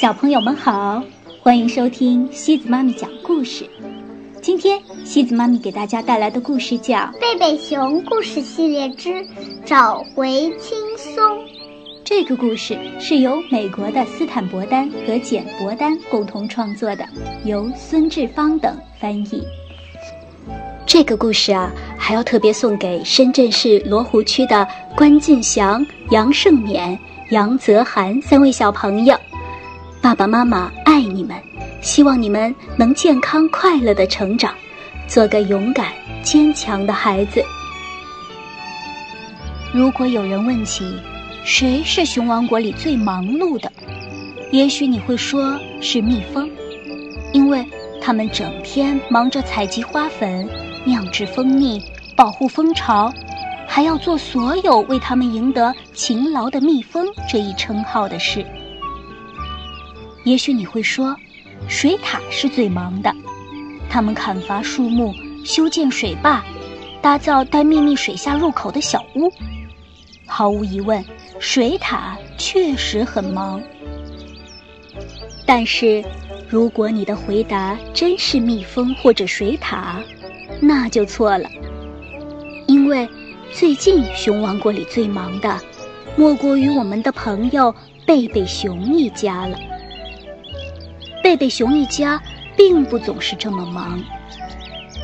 小朋友们好，欢迎收听西子妈咪讲故事。今天西子妈咪给大家带来的故事叫《贝贝熊故事系列之找回轻松》。这个故事是由美国的斯坦伯丹和简伯丹共同创作的，由孙志芳等翻译。这个故事啊，还要特别送给深圳市罗湖区的关进祥、杨胜勉、杨泽涵三位小朋友。爸爸妈妈爱你们，希望你们能健康快乐的成长，做个勇敢坚强的孩子。如果有人问起谁是熊王国里最忙碌的，也许你会说是蜜蜂，因为他们整天忙着采集花粉。酿制蜂蜜，保护蜂巢，还要做所有为他们赢得勤劳的蜜蜂这一称号的事。也许你会说，水獭是最忙的，它们砍伐树木，修建水坝，打造带秘密水下入口的小屋。毫无疑问，水獭确实很忙。但是，如果你的回答真是蜜蜂或者水獭，那就错了，因为最近熊王国里最忙的，莫过于我们的朋友贝贝熊一家了。贝贝熊一家并不总是这么忙，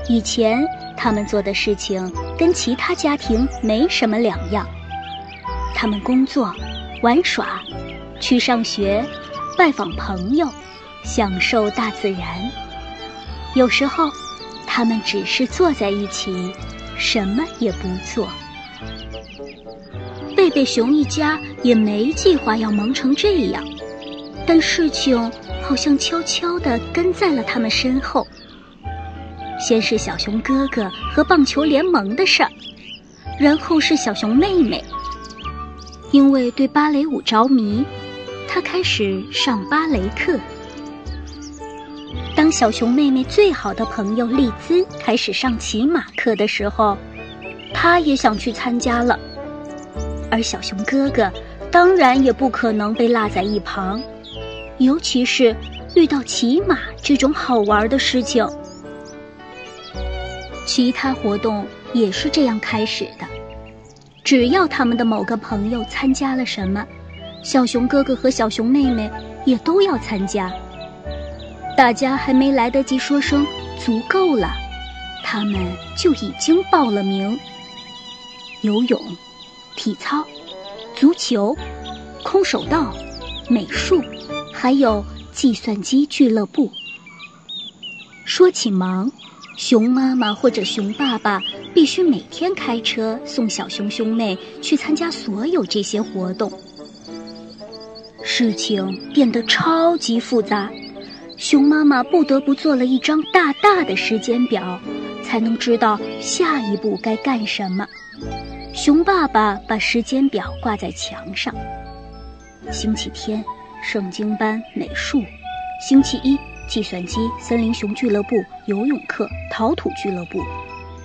以前他们做的事情跟其他家庭没什么两样，他们工作、玩耍、去上学、拜访朋友、享受大自然，有时候。他们只是坐在一起，什么也不做。贝贝熊一家也没计划要忙成这样，但事情好像悄悄地跟在了他们身后。先是小熊哥哥和棒球联盟的事儿，然后是小熊妹妹，因为对芭蕾舞着迷，她开始上芭蕾课。当小熊妹妹最好的朋友丽兹开始上骑马课的时候，她也想去参加了。而小熊哥哥当然也不可能被落在一旁，尤其是遇到骑马这种好玩的事情。其他活动也是这样开始的，只要他们的某个朋友参加了什么，小熊哥哥和小熊妹妹也都要参加。大家还没来得及说声足够了，他们就已经报了名。游泳、体操、足球、空手道、美术，还有计算机俱乐部。说起忙，熊妈妈或者熊爸爸必须每天开车送小熊兄妹去参加所有这些活动。事情变得超级复杂。熊妈妈不得不做了一张大大的时间表，才能知道下一步该干什么。熊爸爸把时间表挂在墙上。星期天，圣经班、美术；星期一，计算机、森林熊俱乐部、游泳课、陶土俱乐部；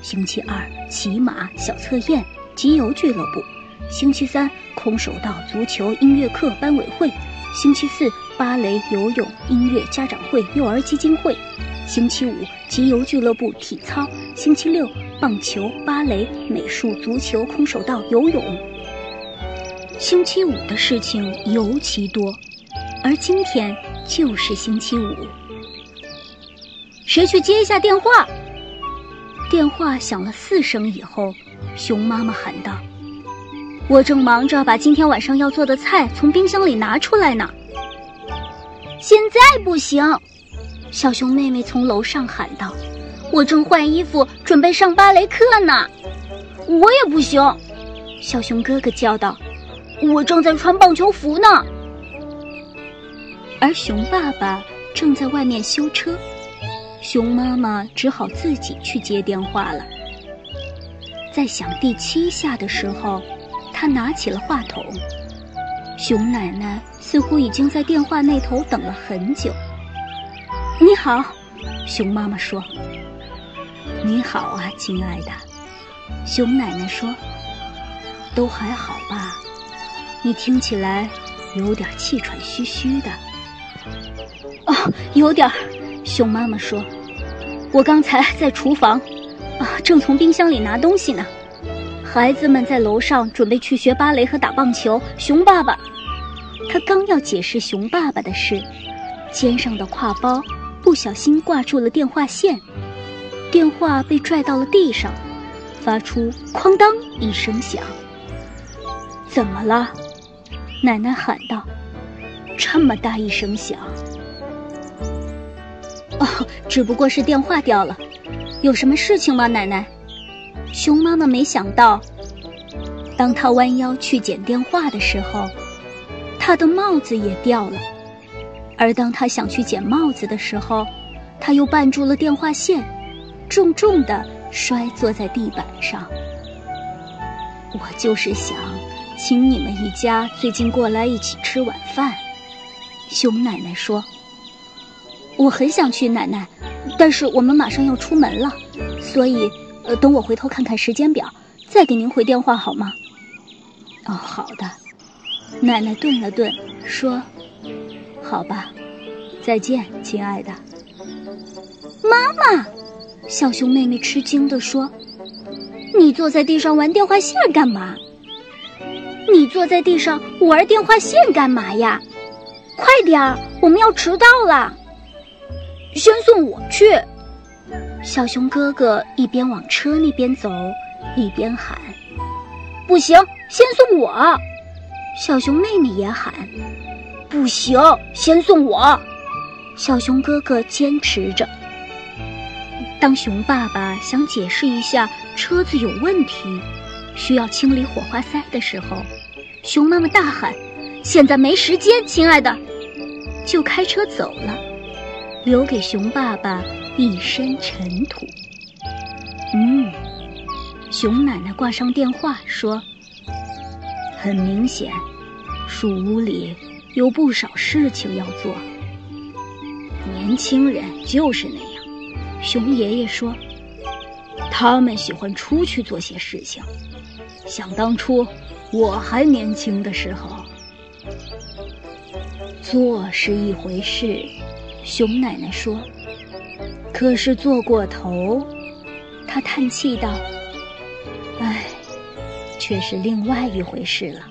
星期二，骑马、小测验、集邮俱乐部；星期三，空手道、足球、音乐课、班委会；星期四。芭蕾、游泳、音乐、家长会、幼儿基金会；星期五，集邮俱乐部、体操；星期六，棒球、芭蕾、美术、足球、空手道、游泳。星期五的事情尤其多，而今天就是星期五。谁去接一下电话？电话响了四声以后，熊妈妈喊道：“我正忙着把今天晚上要做的菜从冰箱里拿出来呢。”现在不行，小熊妹妹从楼上喊道：“我正换衣服准备上芭蕾课呢。”我也不行，小熊哥哥叫道：“我正在穿棒球服呢。”而熊爸爸正在外面修车，熊妈妈只好自己去接电话了。在响第七下的时候，他拿起了话筒。熊奶奶似乎已经在电话那头等了很久。你好，熊妈妈说。你好啊，亲爱的，熊奶奶说。都还好吧？你听起来有点气喘吁吁的。有点儿。熊妈妈说：“我刚才在厨房，啊，正从冰箱里拿东西呢。孩子们在楼上准备去学芭蕾和打棒球。熊爸爸，他刚要解释熊爸爸的事，肩上的挎包不小心挂住了电话线，电话被拽到了地上，发出哐当一声响。怎么了？奶奶喊道：“这么大一声响。”哦，只不过是电话掉了，有什么事情吗，奶奶？熊妈妈没想到，当她弯腰去捡电话的时候，她的帽子也掉了；而当她想去捡帽子的时候，她又绊住了电话线，重重的摔坐在地板上。我就是想请你们一家最近过来一起吃晚饭，熊奶奶说。我很想去，奶奶，但是我们马上要出门了，所以，呃，等我回头看看时间表，再给您回电话好吗？哦，好的。奶奶顿了顿，说：“好吧，再见，亲爱的。”妈妈，小熊妹妹吃惊地说：“你坐在地上玩电话线干嘛？你坐在地上玩电话线干嘛呀？快点儿，我们要迟到了。”先送我去，小熊哥哥一边往车那边走，一边喊：“不行，先送我！”小熊妹妹也喊：“不行，先送我！”小熊哥哥坚持着。当熊爸爸想解释一下车子有问题，需要清理火花塞的时候，熊妈妈大喊：“现在没时间，亲爱的！”就开车走了。留给熊爸爸一身尘土。嗯，熊奶奶挂上电话说：“很明显，树屋里有不少事情要做。年轻人就是那样。”熊爷爷说：“他们喜欢出去做些事情。想当初我还年轻的时候，做是一回事。”熊奶奶说：“可是做过头。”她叹气道：“唉，却是另外一回事了。”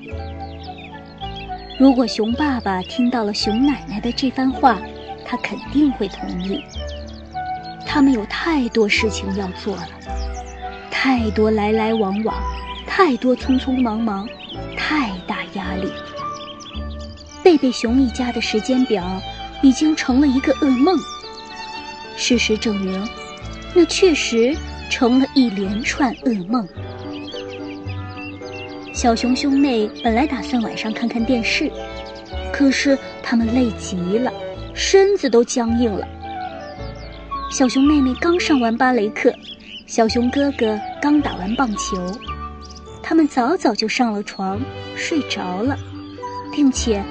如果熊爸爸听到了熊奶奶的这番话，他肯定会同意。他们有太多事情要做了，太多来来往往，太多匆匆忙忙，太大压力。贝贝熊一家的时间表。已经成了一个噩梦。事实证明，那确实成了一连串噩梦。小熊兄妹本来打算晚上看看电视，可是他们累极了，身子都僵硬了。小熊妹妹刚上完芭蕾课，小熊哥哥刚打完棒球，他们早早就上了床睡着了，并且。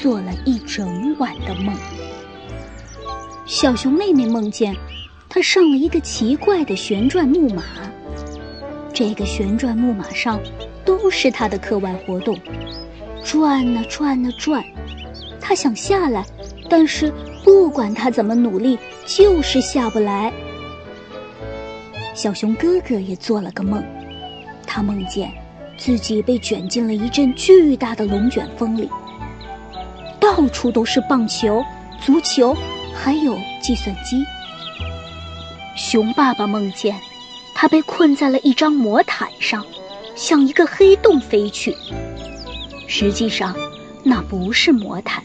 做了一整晚的梦。小熊妹妹梦见，她上了一个奇怪的旋转木马。这个旋转木马上都是她的课外活动，转啊转啊转。她想下来，但是不管她怎么努力，就是下不来。小熊哥哥也做了个梦，他梦见自己被卷进了一阵巨大的龙卷风里。到处都是棒球、足球，还有计算机。熊爸爸梦见，他被困在了一张魔毯上，向一个黑洞飞去。实际上，那不是魔毯，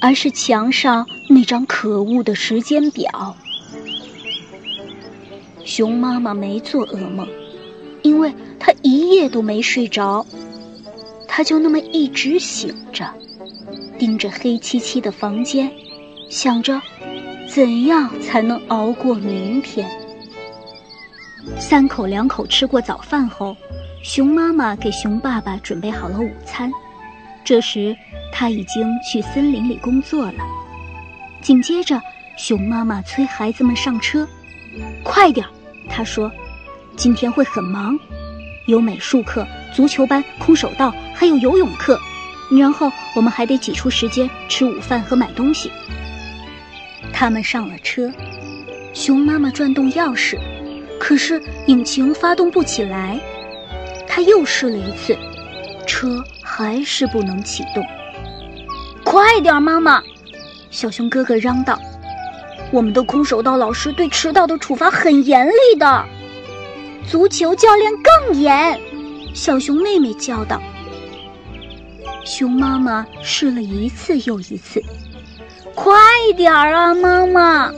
而是墙上那张可恶的时间表。熊妈妈没做噩梦，因为她一夜都没睡着，她就那么一直醒着。盯着黑漆漆的房间，想着怎样才能熬过明天。三口两口吃过早饭后，熊妈妈给熊爸爸准备好了午餐。这时他已经去森林里工作了。紧接着，熊妈妈催孩子们上车，快点儿！她说：“今天会很忙，有美术课、足球班、空手道，还有游泳课。”然后我们还得挤出时间吃午饭和买东西。他们上了车，熊妈妈转动钥匙，可是引擎发动不起来。她又试了一次，车还是不能启动。快点，妈妈！小熊哥哥嚷道：“我们的空手道老师对迟到的处罚很严厉的，足球教练更严。”小熊妹妹叫道。熊妈妈试了一次又一次。快点儿啊，妈妈！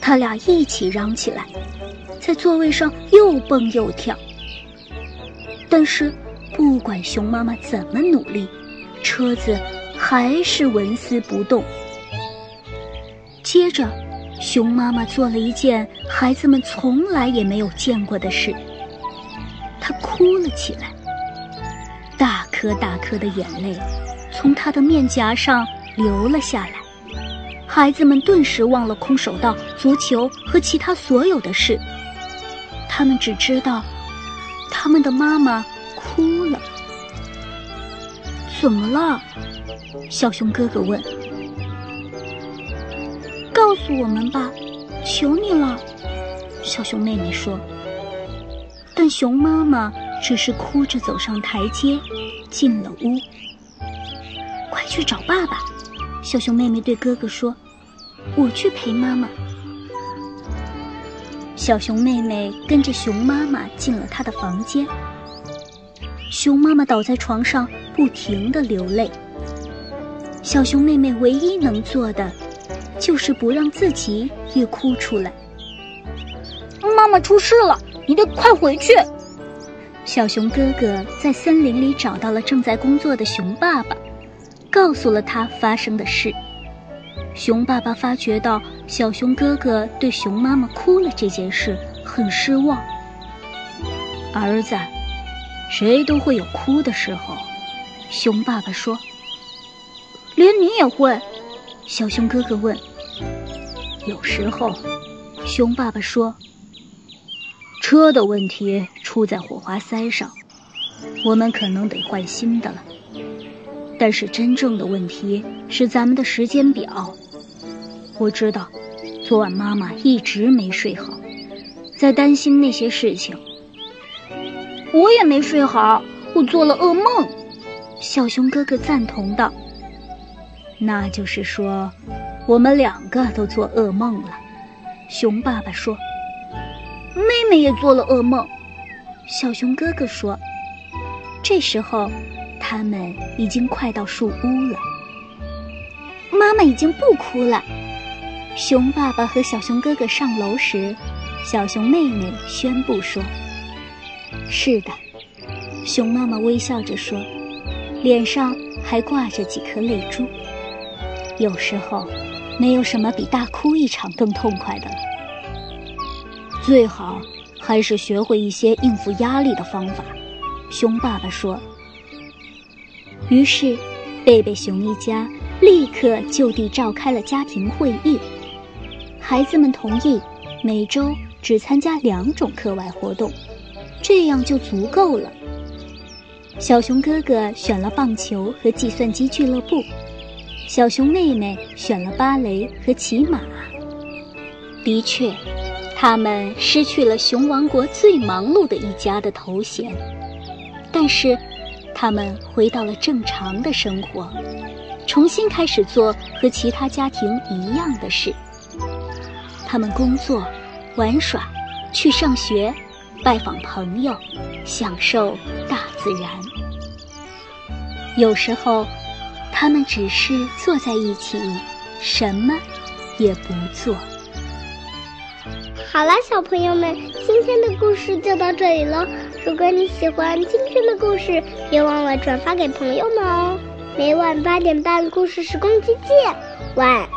他俩一起嚷起来，在座位上又蹦又跳。但是，不管熊妈妈怎么努力，车子还是纹丝不动。接着，熊妈妈做了一件孩子们从来也没有见过的事，她哭了起来，大颗大颗的眼泪从她的面颊上流了下来。孩子们顿时忘了空手道、足球和其他所有的事。他们只知道，他们的妈妈哭了。怎么了？小熊哥哥问。告诉我们吧，求你了。小熊妹妹说。但熊妈妈只是哭着走上台阶，进了屋。快去找爸爸！小熊妹妹对哥哥说：“我去陪妈妈。”小熊妹妹跟着熊妈妈进了她的房间。熊妈妈倒在床上，不停的流泪。小熊妹妹唯一能做的，就是不让自己也哭出来。妈妈出事了，你得快回去！小熊哥哥在森林里找到了正在工作的熊爸爸。告诉了他发生的事。熊爸爸发觉到小熊哥哥对熊妈妈哭了这件事很失望。儿子，谁都会有哭的时候，熊爸爸说。连你也会？小熊哥哥问。有时候，熊爸爸说。车的问题出在火花塞上，我们可能得换新的了。但是真正的问题是咱们的时间表。我知道，昨晚妈妈一直没睡好，在担心那些事情。我也没睡好，我做了噩梦。小熊哥哥赞同道：“那就是说，我们两个都做噩梦了。”熊爸爸说：“妹妹也做了噩梦。”小熊哥哥说：“这时候。”他们已经快到树屋了，妈妈已经不哭了。熊爸爸和小熊哥哥上楼时，小熊妹妹宣布说：“是的。”熊妈妈微笑着说，脸上还挂着几颗泪珠。有时候，没有什么比大哭一场更痛快的了。最好还是学会一些应付压力的方法。熊爸爸说。于是，贝贝熊一家立刻就地召开了家庭会议。孩子们同意每周只参加两种课外活动，这样就足够了。小熊哥哥选了棒球和计算机俱乐部，小熊妹妹选了芭蕾和骑马。的确，他们失去了熊王国最忙碌的一家的头衔，但是。他们回到了正常的生活，重新开始做和其他家庭一样的事。他们工作、玩耍、去上学、拜访朋友、享受大自然。有时候，他们只是坐在一起，什么也不做。好了，小朋友们，今天的故事就到这里了。如果你喜欢今天的故事，别忘了转发给朋友们哦。每晚八点半，故事时光机见，晚安。